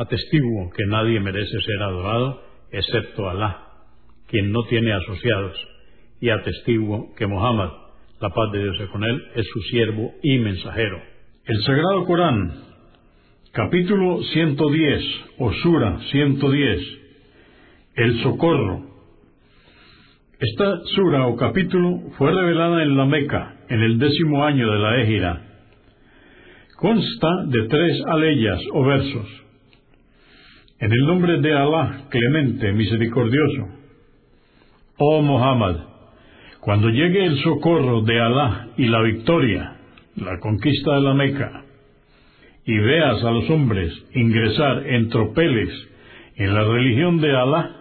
Atestiguo que nadie merece ser adorado excepto Alá, quien no tiene asociados, y atestiguo que Muhammad, la paz de Dios con él, es su siervo y mensajero. El Sagrado Corán, capítulo 110, o Sura 110, el socorro. Esta sura o capítulo fue revelada en la Meca en el décimo año de la Égira. Consta de tres aleyas o versos en el nombre de Alá, clemente, misericordioso. Oh Muhammad, cuando llegue el socorro de Alá y la victoria, la conquista de la Meca, y veas a los hombres ingresar en tropeles en la religión de Alá,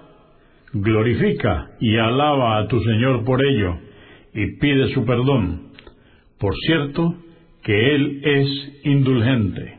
glorifica y alaba a tu Señor por ello y pide su perdón. Por cierto, que Él es indulgente.